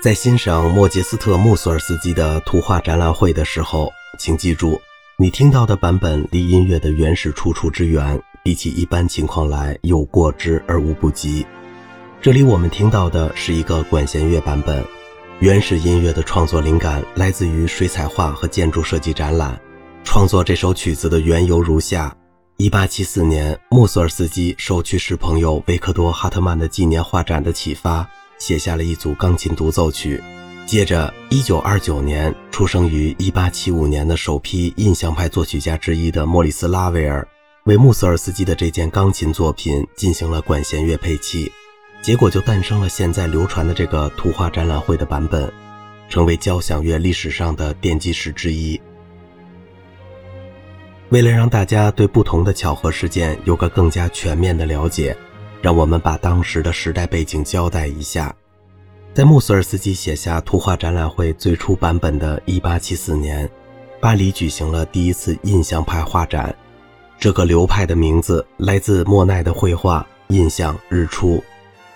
在欣赏莫杰斯特·穆索尔斯基的图画展览会的时候，请记住，你听到的版本离音乐的原始出处之远，比起一般情况来有过之而无不及。这里我们听到的是一个管弦乐版本，原始音乐的创作灵感来自于水彩画和建筑设计展览。创作这首曲子的缘由如下。一八七四年，穆索尔斯基受去世朋友维克多·哈特曼的纪念画展的启发，写下了一组钢琴独奏曲。接着，一九二九年出生于一八七五年的首批印象派作曲家之一的莫里斯·拉威尔，为穆索尔斯基的这件钢琴作品进行了管弦乐配器，结果就诞生了现在流传的这个图画展览会的版本，成为交响乐历史上的奠基石之一。为了让大家对不同的巧合事件有个更加全面的了解，让我们把当时的时代背景交代一下。在穆索尔斯基写下图画展览会最初版本的1874年，巴黎举行了第一次印象派画展。这个流派的名字来自莫奈的绘画《印象日出》。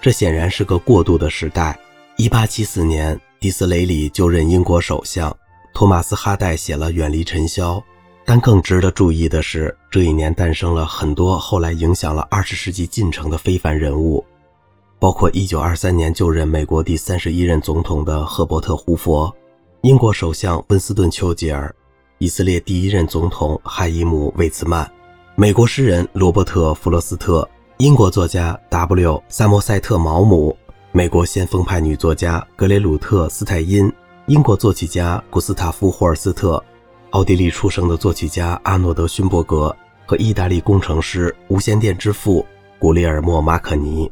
这显然是个过渡的时代。1874年，迪斯雷里就任英国首相，托马斯哈代写了《远离尘嚣》。但更值得注意的是，这一年诞生了很多后来影响了二十世纪进程的非凡人物，包括1923年就任美国第三十一任总统的赫伯特·胡佛，英国首相温斯顿·丘吉尔，以色列第一任总统海伊姆·魏茨曼，美国诗人罗伯特·弗罗斯特，英国作家 W. 萨默塞特·毛姆，美国先锋派女作家格雷鲁特·斯泰因，英国作曲家古斯塔夫·霍尔斯特。奥地利出生的作曲家阿诺德·勋伯格和意大利工程师、无线电之父古列尔莫·马可尼。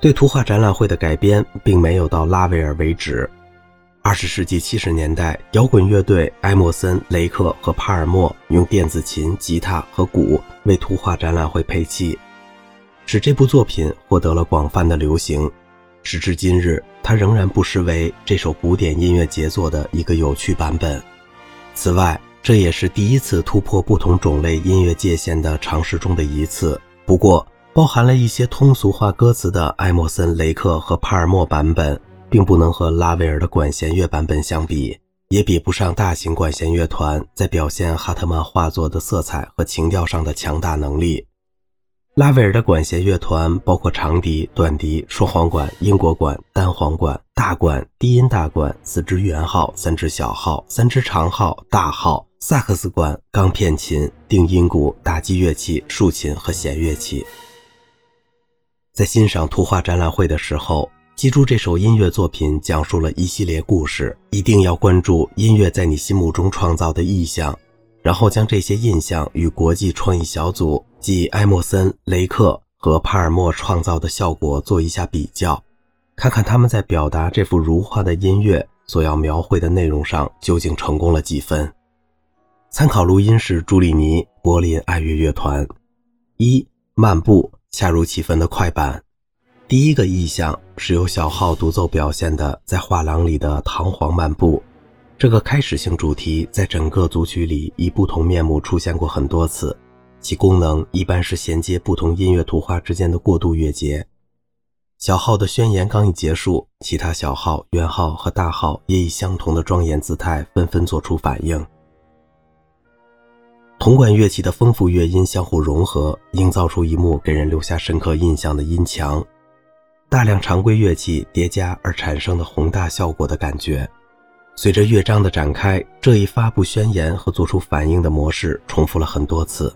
对图画展览会的改编并没有到拉威尔为止。二十世纪七十年代，摇滚乐队埃默森、雷克和帕尔默用电子琴、吉他和鼓为图画展览会配器，使这部作品获得了广泛的流行。时至今日，它仍然不失为这首古典音乐杰作的一个有趣版本。此外，这也是第一次突破不同种类音乐界限的尝试中的一次。不过，包含了一些通俗化歌词的艾默森、雷克和帕尔默版本，并不能和拉威尔的管弦乐版本相比，也比不上大型管弦乐团在表现哈特曼画作的色彩和情调上的强大能力。拉威尔的管弦乐团包括长笛、短笛、双簧管、英国管、单簧管、大管、低音大管、四支圆号、三支小号、三支长号、大号、萨克斯管、钢片琴、定音鼓、打击乐器、竖琴和弦乐器。在欣赏图画展览会的时候，记住这首音乐作品讲述了一系列故事，一定要关注音乐在你心目中创造的意象。然后将这些印象与国际创意小组即埃默森、雷克和帕尔默创造的效果做一下比较，看看他们在表达这幅如画的音乐所要描绘的内容上究竟成功了几分。参考录音是朱利尼柏林爱乐乐团。一漫步，恰如其分的快板。第一个意象是由小号独奏表现的，在画廊里的堂皇漫步。这个开始性主题在整个组曲里以不同面目出现过很多次，其功能一般是衔接不同音乐图画之间的过渡乐节。小号的宣言刚一结束，其他小号、圆号和大号也以相同的庄严姿态纷纷做出反应。铜管乐器的丰富乐音相互融合，营造出一幕给人留下深刻印象的音墙。大量常规乐器叠加而产生的宏大效果的感觉。随着乐章的展开，这一发布宣言和做出反应的模式重复了很多次。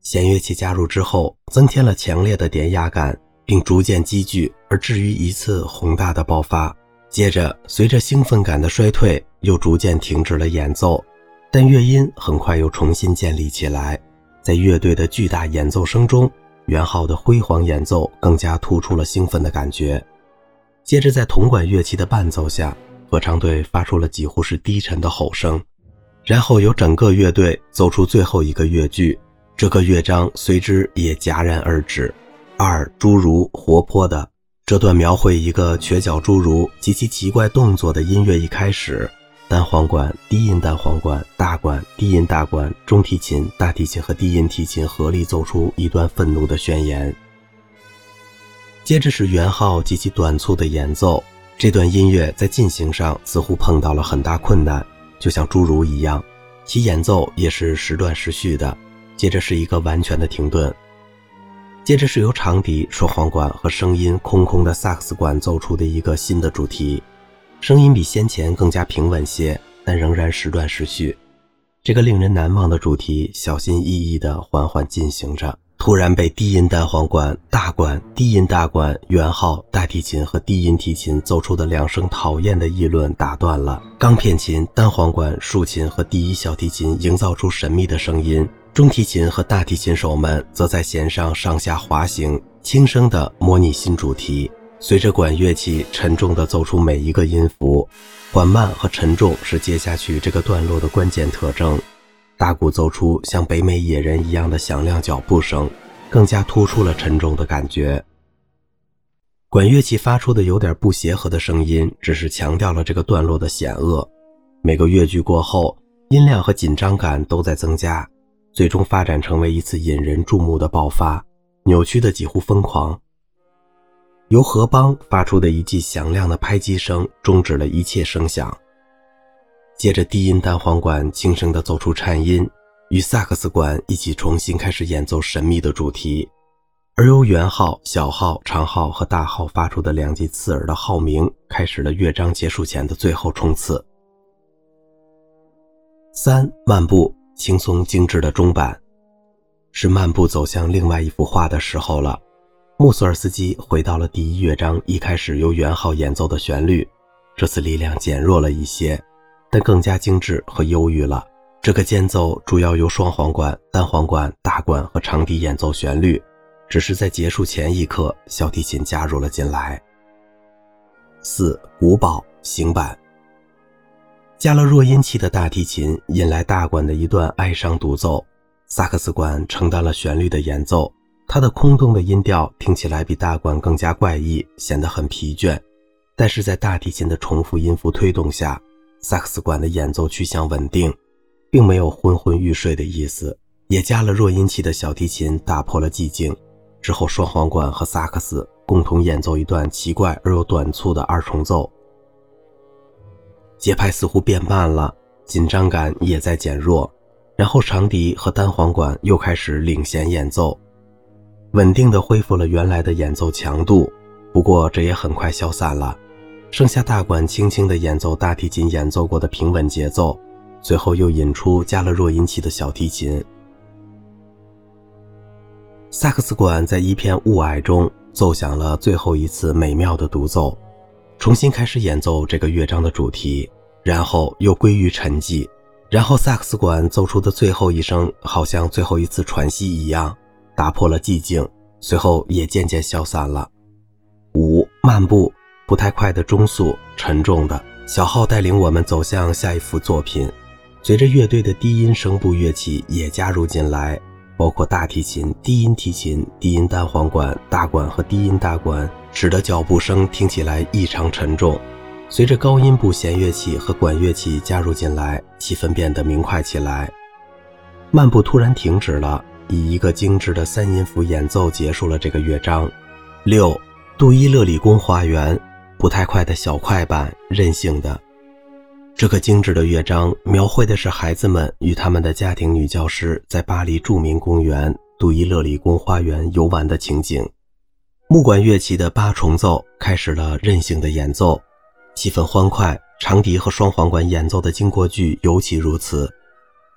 弦乐器加入之后，增添了强烈的典雅感，并逐渐积聚，而至于一次宏大的爆发。接着，随着兴奋感的衰退，又逐渐停止了演奏，但乐音很快又重新建立起来。在乐队的巨大演奏声中，元昊的辉煌演奏更加突出了兴奋的感觉。接着，在铜管乐器的伴奏下，合唱队发出了几乎是低沉的吼声，然后由整个乐队奏出最后一个乐句，这个乐章随之也戛然而止。二侏儒活泼的这段描绘一个瘸脚侏儒及其奇怪动作的音乐一开始，单簧管、低音单簧管、大管、低音大管、中提琴、大提琴和低音提琴合力奏出一段愤怒的宣言。接着是圆号及其短促的演奏。这段音乐在进行上似乎碰到了很大困难，就像侏儒一样，其演奏也是时断时续的。接着是一个完全的停顿，接着是由长笛、双簧管和声音空空的萨克斯管奏出的一个新的主题，声音比先前更加平稳些，但仍然时断时续。这个令人难忘的主题小心翼翼地缓缓进行着。突然被低音单簧管、大管、低音大管、圆号、大提琴和低音提琴奏出的两声讨厌的议论打断了。钢片琴、单簧管、竖琴和第一小提琴营造出神秘的声音，中提琴和大提琴手们则在弦上上下滑行，轻声地模拟新主题。随着管乐器沉重地奏出每一个音符，缓慢和沉重是接下去这个段落的关键特征。大鼓奏出像北美野人一样的响亮脚步声，更加突出了沉重的感觉。管乐器发出的有点不协和的声音，只是强调了这个段落的险恶。每个乐句过后，音量和紧张感都在增加，最终发展成为一次引人注目的爆发，扭曲的几乎疯狂。由何邦发出的一记响亮的拍击声，终止了一切声响。接着，低音单簧管轻声地奏出颤音，与萨克斯管一起重新开始演奏神秘的主题，而由圆号、小号、长号和大号发出的两记刺耳的号鸣，开始了乐章结束前的最后冲刺。三漫步，轻松精致的中版，是漫步走向另外一幅画的时候了。穆索尔斯基回到了第一乐章一开始由圆号演奏的旋律，这次力量减弱了一些。但更加精致和忧郁了。这个间奏主要由双簧管、单簧管、大管和长笛演奏旋律，只是在结束前一刻，小提琴加入了进来。四古堡行板，加了弱音器的大提琴引来大管的一段哀伤独奏，萨克斯管承担了旋律的演奏。它的空洞的音调听起来比大管更加怪异，显得很疲倦。但是在大提琴的重复音符推动下。萨克斯管的演奏趋向稳定，并没有昏昏欲睡的意思。也加了弱音器的小提琴打破了寂静。之后，双簧管和萨克斯共同演奏一段奇怪而又短促的二重奏。节拍似乎变慢了，紧张感也在减弱。然后，长笛和单簧管又开始领衔演奏，稳定地恢复了原来的演奏强度。不过，这也很快消散了。剩下大管轻轻地演奏大提琴演奏过的平稳节奏，随后又引出加了弱音器的小提琴。萨克斯管在一片雾霭中奏响了最后一次美妙的独奏，重新开始演奏这个乐章的主题，然后又归于沉寂。然后萨克斯管奏出的最后一声，好像最后一次喘息一样，打破了寂静，随后也渐渐消散了。五漫步。不太快的中速，沉重的小号带领我们走向下一幅作品。随着乐队的低音声部乐器也加入进来，包括大提琴、低音提琴、低音单簧管、大管和低音大管，使得脚步声听起来异常沉重。随着高音部弦乐器和管乐器加入进来，气氛变得明快起来。漫步突然停止了，以一个精致的三音符演奏结束了这个乐章。六，杜伊勒里宫花园。不太快的小快板，任性的。这个精致的乐章描绘的是孩子们与他们的家庭女教师在巴黎著名公园杜伊勒里宫花园游玩的情景。木管乐器的八重奏开始了任性的演奏，气氛欢快。长笛和双簧管演奏的经过句尤其如此。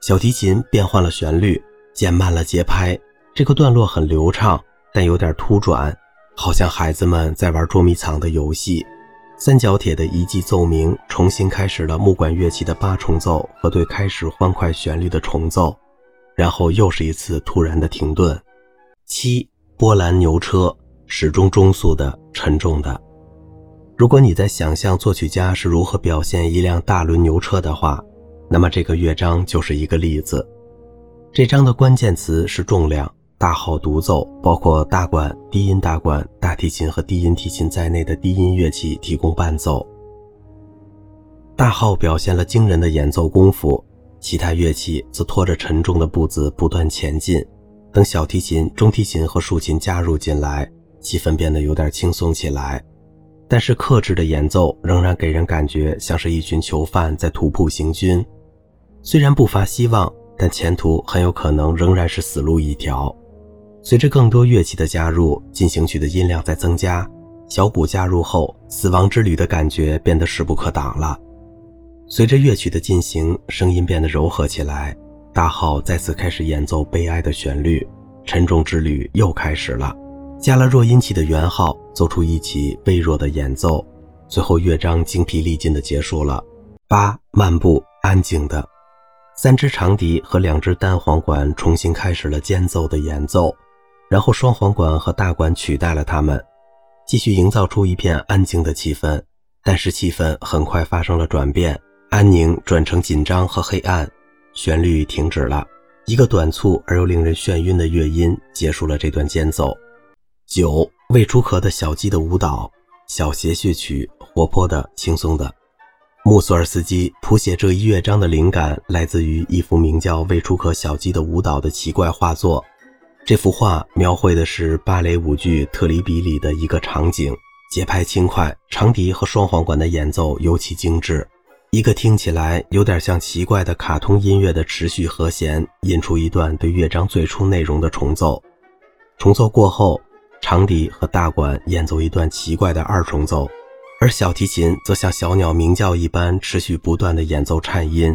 小提琴变换了旋律，减慢了节拍。这个段落很流畅，但有点突转。好像孩子们在玩捉迷藏的游戏。三角铁的一记奏鸣重新开始了木管乐器的八重奏和对开始欢快旋律的重奏，然后又是一次突然的停顿。七波兰牛车始终中速的、沉重的。如果你在想象作曲家是如何表现一辆大轮牛车的话，那么这个乐章就是一个例子。这章的关键词是重量。大号独奏，包括大管、低音大管、大提琴和低音提琴在内的低音乐器提供伴奏。大号表现了惊人的演奏功夫，其他乐器则拖着沉重的步子不断前进。等小提琴、中提琴和竖琴加入进来，气氛变得有点轻松起来。但是克制的演奏仍然给人感觉像是一群囚犯在徒步行军，虽然不乏希望，但前途很有可能仍然是死路一条。随着更多乐器的加入，进行曲的音量在增加，小鼓加入后，死亡之旅的感觉变得势不可挡了。随着乐曲的进行，声音变得柔和起来，大号再次开始演奏悲哀的旋律，沉重之旅又开始了。加了弱音器的圆号奏出一起微弱的演奏，最后乐章精疲力尽的结束了。八漫步安静的，三支长笛和两支单簧管重新开始了间奏的演奏，然后双簧管和大管取代了它们，继续营造出一片安静的气氛。但是气氛很快发生了转变，安宁转成紧张和黑暗，旋律停止了，一个短促而又令人眩晕的乐音结束了这段间奏。九未出壳的小鸡的舞蹈，小协谑曲，活泼的，轻松的。穆索尔斯基谱写这一乐章的灵感来自于一幅名叫《未出壳小鸡的舞蹈》的奇怪画作。这幅画描绘的是芭蕾舞剧《特里比》里的一个场景，节拍轻快，长笛和双簧管的演奏尤其精致。一个听起来有点像奇怪的卡通音乐的持续和弦，引出一段对乐章最初内容的重奏。重奏过后。长笛和大管演奏一段奇怪的二重奏，而小提琴则像小鸟鸣叫一般持续不断的演奏颤音。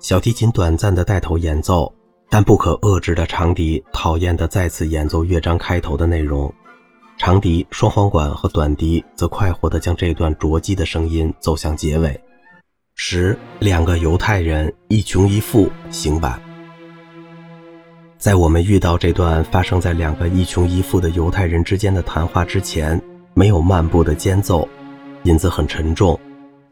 小提琴短暂的带头演奏，但不可遏制的长笛讨厌地再次演奏乐章开头的内容。长笛、双簧管和短笛则快活地将这段着急的声音奏向结尾。十两个犹太人一穷一富行板。在我们遇到这段发生在两个一穷一富的犹太人之间的谈话之前，没有漫步的间奏，音子很沉重。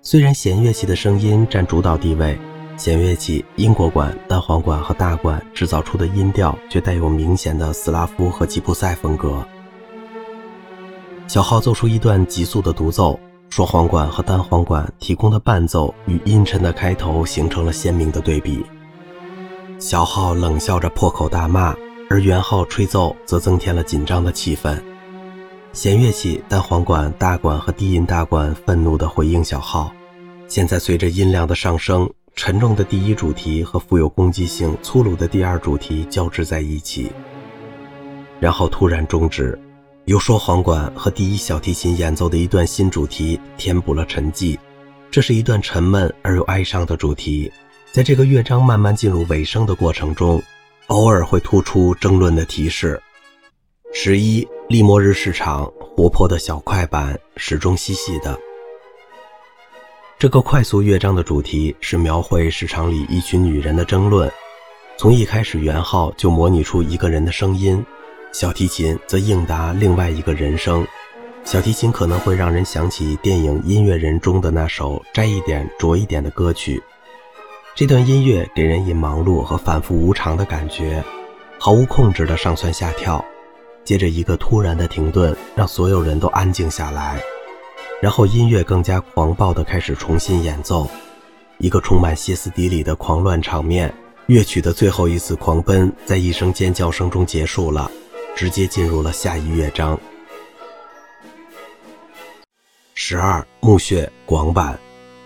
虽然弦乐器的声音占主导地位，弦乐器英国管、单簧管和大管制造出的音调却带有明显的斯拉夫和吉普赛风格。小号奏出一段急速的独奏，双簧管和单簧管提供的伴奏与阴沉的开头形成了鲜明的对比。小号冷笑着破口大骂，而圆号吹奏则增添了紧张的气氛。弦乐器单簧管、大管和低音大管愤怒地回应小号。现在随着音量的上升，沉重的第一主题和富有攻击性、粗鲁的第二主题交织在一起，然后突然终止，由双簧管和第一小提琴演奏的一段新主题填补了沉寂。这是一段沉闷而又哀伤的主题。在这个乐章慢慢进入尾声的过程中，偶尔会突出争论的提示。十一，利莫日市场活泼的小快板，始终细细的。这个快速乐章的主题是描绘市场里一群女人的争论。从一开始，圆号就模拟出一个人的声音，小提琴则应答另外一个人声。小提琴可能会让人想起电影《音乐人》中的那首摘一点、着一点的歌曲。这段音乐给人以忙碌和反复无常的感觉，毫无控制的上蹿下跳，接着一个突然的停顿，让所有人都安静下来，然后音乐更加狂暴的开始重新演奏，一个充满歇斯底里的狂乱场面。乐曲的最后一次狂奔在一声尖叫声中结束了，直接进入了下一乐章。十二墓穴广板。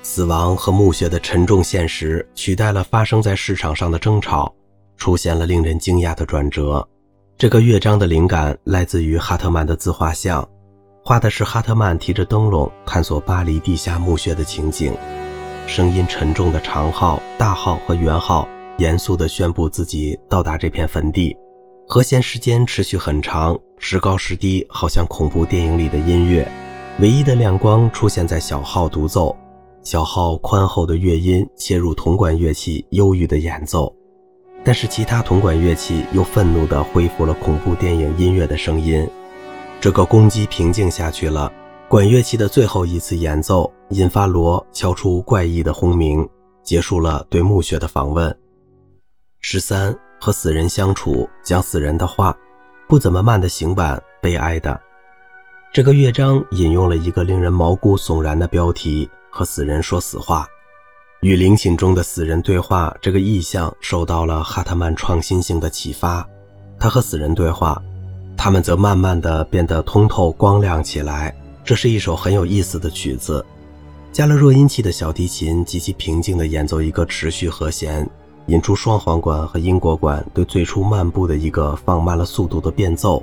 死亡和墓穴的沉重现实取代了发生在市场上的争吵，出现了令人惊讶的转折。这个乐章的灵感来自于哈特曼的自画像，画的是哈特曼提着灯笼探索巴黎地下墓穴的情景。声音沉重的长号、大号和圆号严肃地宣布自己到达这片坟地，和弦时间持续很长，时高时低，好像恐怖电影里的音乐。唯一的亮光出现在小号独奏。小号宽厚的乐音切入铜管乐器忧郁的演奏，但是其他铜管乐器又愤怒地恢复了恐怖电影音乐的声音。这个攻击平静下去了，管乐器的最后一次演奏引发锣敲出怪异的轰鸣，结束了对墓穴的访问。十三和死人相处，讲死人的话，不怎么慢的行板，悲哀的。这个乐章引用了一个令人毛骨悚然的标题。和死人说死话，与灵寝中的死人对话，这个意象受到了哈特曼创新性的启发。他和死人对话，它们则慢慢的变得通透光亮起来。这是一首很有意思的曲子。加了弱音器的小提琴极其平静地演奏一个持续和弦，引出双簧管和英国管对最初漫步的一个放慢了速度的变奏。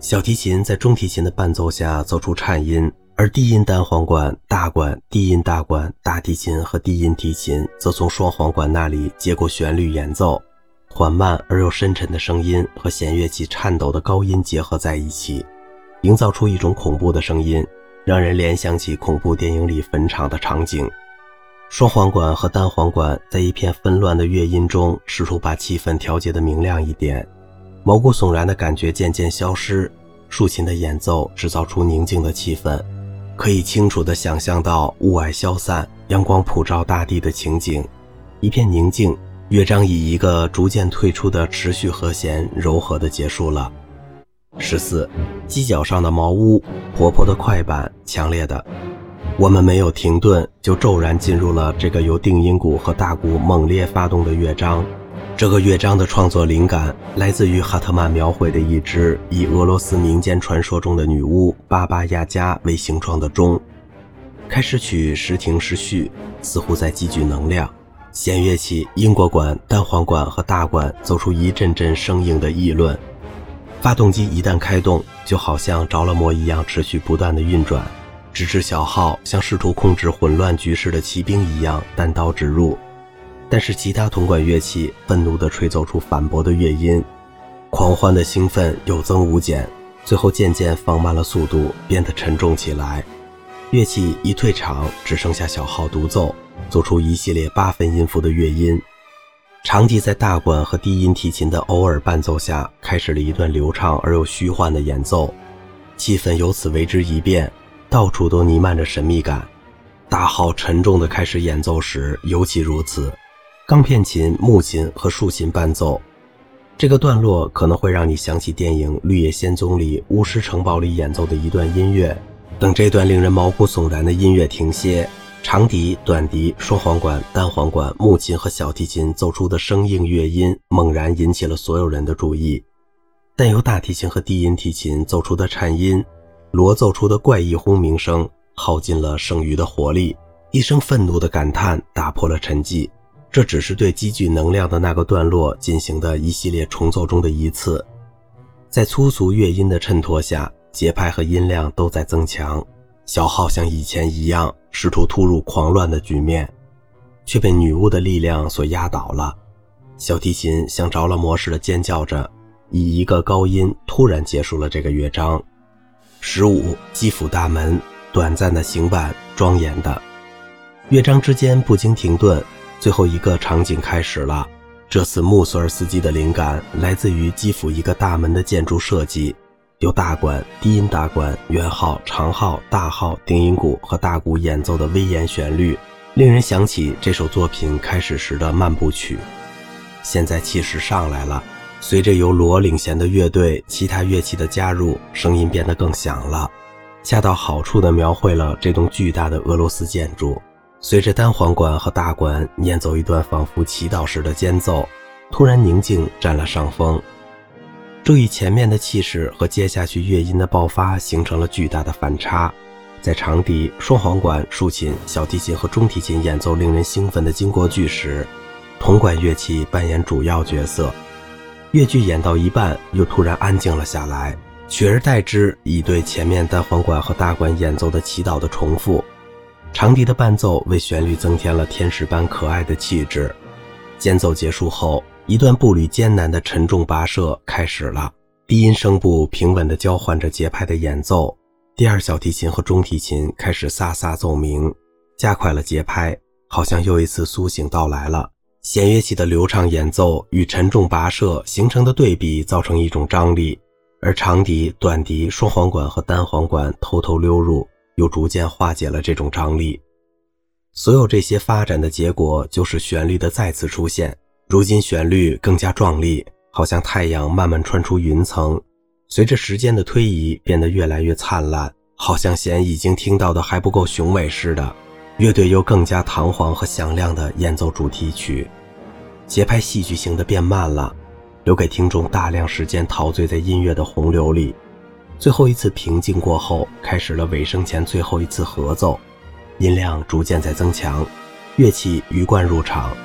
小提琴在中提琴的伴奏下奏出颤音，而低音单簧管、大管、低音大管、大提琴和低音提琴则从双簧管那里接过旋律演奏。缓慢而又深沉的声音和弦乐器颤抖的高音结合在一起，营造出一种恐怖的声音。让人联想起恐怖电影里坟场的场景，双簧管和单簧管在一片纷乱的乐音中试图把气氛调节得明亮一点，毛骨悚然的感觉渐渐消失。竖琴的演奏制造出宁静的气氛，可以清楚地想象到雾霭消散、阳光普照大地的情景，一片宁静。乐章以一个逐渐退出的持续和弦，柔和地结束了。十四，犄角上的茅屋，活泼的快板，强烈的。我们没有停顿，就骤然进入了这个由定音鼓和大鼓猛烈发动的乐章。这个乐章的创作灵感来自于哈特曼描绘的一只以俄罗斯民间传说中的女巫巴巴亚加为形状的钟。开始曲时停时续，似乎在积聚能量。弦乐器英国管、单簧管和大管奏出一阵阵生硬的议论。发动机一旦开动，就好像着了魔一样，持续不断的运转，直至小号像试图控制混乱局势的骑兵一样单刀直入。但是其他铜管乐器愤怒地吹奏出反驳的乐音，狂欢的兴奋有增无减，最后渐渐放慢了速度，变得沉重起来。乐器一退场，只剩下小号独奏，奏出一系列八分音符的乐音。长笛在大管和低音提琴的偶尔伴奏下，开始了一段流畅而又虚幻的演奏，气氛由此为之一变，到处都弥漫着神秘感。大号沉重地开始演奏时尤其如此，钢片琴、木琴和竖琴伴奏。这个段落可能会让你想起电影《绿野仙踪》里巫师城堡里演奏的一段音乐。等这段令人毛骨悚然的音乐停歇。长笛、短笛、双簧管、单簧管、木琴和小提琴奏出的生硬乐音，猛然引起了所有人的注意。但由大提琴和低音提琴奏出的颤音，锣奏出的怪异轰鸣声，耗尽了剩余的活力。一声愤怒的感叹打破了沉寂。这只是对积聚能量的那个段落进行的一系列重奏中的一次。在粗俗乐音的衬托下，节拍和音量都在增强。小号像以前一样。试图突入狂乱的局面，却被女巫的力量所压倒了。小提琴像着了魔似的尖叫着，以一个高音突然结束了这个乐章。十五，基辅大门，短暂的行板，庄严的。乐章之间不经停顿，最后一个场景开始了。这次穆索尔斯基的灵感来自于基辅一个大门的建筑设计。由大管、低音大管、圆号、长号、大号、定音鼓和大鼓演奏的威严旋律，令人想起这首作品开始时的漫步曲。现在气势上来了，随着由罗领衔的乐队、其他乐器的加入，声音变得更响了，恰到好处地描绘了这栋巨大的俄罗斯建筑。随着单簧管和大管演奏一段仿佛祈祷时的间奏，突然宁静占了上风。注意前面的气势和接下去乐音的爆发形成了巨大的反差。在长笛、双簧管、竖琴、小提琴和中提琴演奏令人兴奋的经过句时，铜管乐器扮演主要角色。乐句演到一半，又突然安静了下来，取而代之以对前面单簧管和大管演奏的祈祷的重复。长笛的伴奏为旋律增添了天使般可爱的气质。间奏结束后。一段步履艰难的沉重跋涉开始了，低音声部平稳地交换着节拍的演奏，第二小提琴和中提琴开始飒飒奏鸣，加快了节拍，好像又一次苏醒到来了。弦乐器的流畅演奏与沉重跋涉形成的对比造成一种张力，而长笛、短笛、双簧管和单簧管偷偷溜入，又逐渐化解了这种张力。所有这些发展的结果就是旋律的再次出现。如今旋律更加壮丽，好像太阳慢慢穿出云层，随着时间的推移变得越来越灿烂，好像弦已经听到的还不够雄伟似的。乐队又更加堂皇和响亮地演奏主题曲，节拍戏剧性的变慢了，留给听众大量时间陶醉在音乐的洪流里。最后一次平静过后，开始了尾声前最后一次合奏，音量逐渐在增强，乐器鱼贯入场，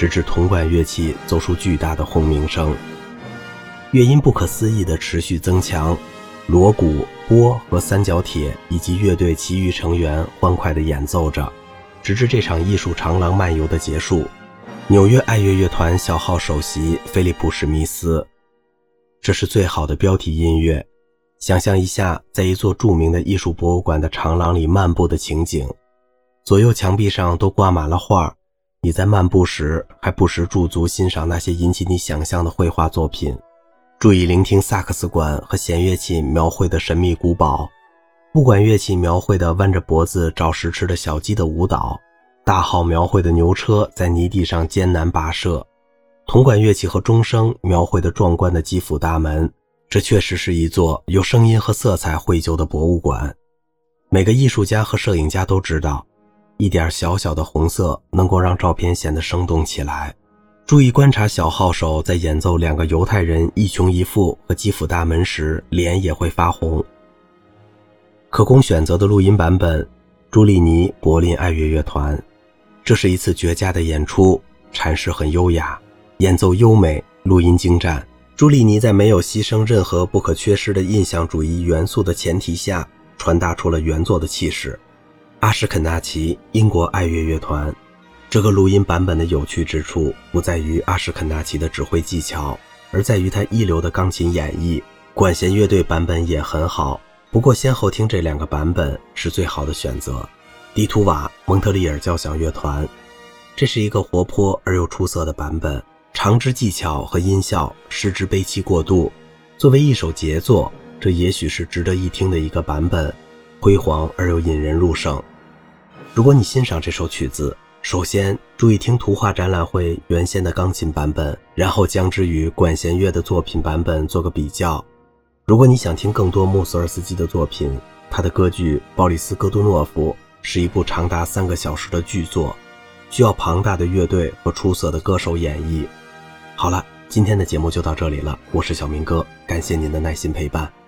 直至铜管乐器奏出巨大的轰鸣声，乐音不可思议地持续增强，锣鼓、钵和三角铁以及乐队其余成员欢快地演奏着，直至这场艺术长廊漫游的结束。纽约爱乐乐团小号首席菲利普·史密斯，这是最好的标题音乐。想象一下，在一座著名的艺术博物馆的长廊里漫步的情景，左右墙壁上都挂满了画。你在漫步时，还不时驻足欣赏那些引起你想象的绘画作品，注意聆听萨克斯管和弦乐器描绘的神秘古堡，木管乐器描绘的弯着脖子找食吃的小鸡的舞蹈，大号描绘的牛车在泥地上艰难跋涉，铜管乐器和钟声描绘的壮观的基辅大门。这确实是一座有声音和色彩绘就的博物馆。每个艺术家和摄影家都知道，一点小小的红色能够让照片显得生动起来。注意观察小号手在演奏两个犹太人一穷一富和基辅大门时，脸也会发红。可供选择的录音版本：朱利尼柏林爱乐乐团。这是一次绝佳的演出，阐释很优雅，演奏优美，录音精湛。朱利尼在没有牺牲任何不可缺失的印象主义元素的前提下，传达出了原作的气势。阿什肯纳奇英国爱乐乐团，这个录音版本的有趣之处不在于阿什肯纳奇的指挥技巧，而在于他一流的钢琴演绎。管弦乐队版本也很好，不过先后听这两个版本是最好的选择。迪图瓦蒙特利尔交响乐团，这是一个活泼而又出色的版本。长之技巧和音效，失之悲戚过度。作为一首杰作，这也许是值得一听的一个版本，辉煌而又引人入胜。如果你欣赏这首曲子，首先注意听图画展览会原先的钢琴版本，然后将之与管弦乐的作品版本做个比较。如果你想听更多穆索尔斯基的作品，他的歌剧《鲍里斯·戈杜诺夫》是一部长达三个小时的剧作，需要庞大的乐队和出色的歌手演绎。好了，今天的节目就到这里了。我是小明哥，感谢您的耐心陪伴。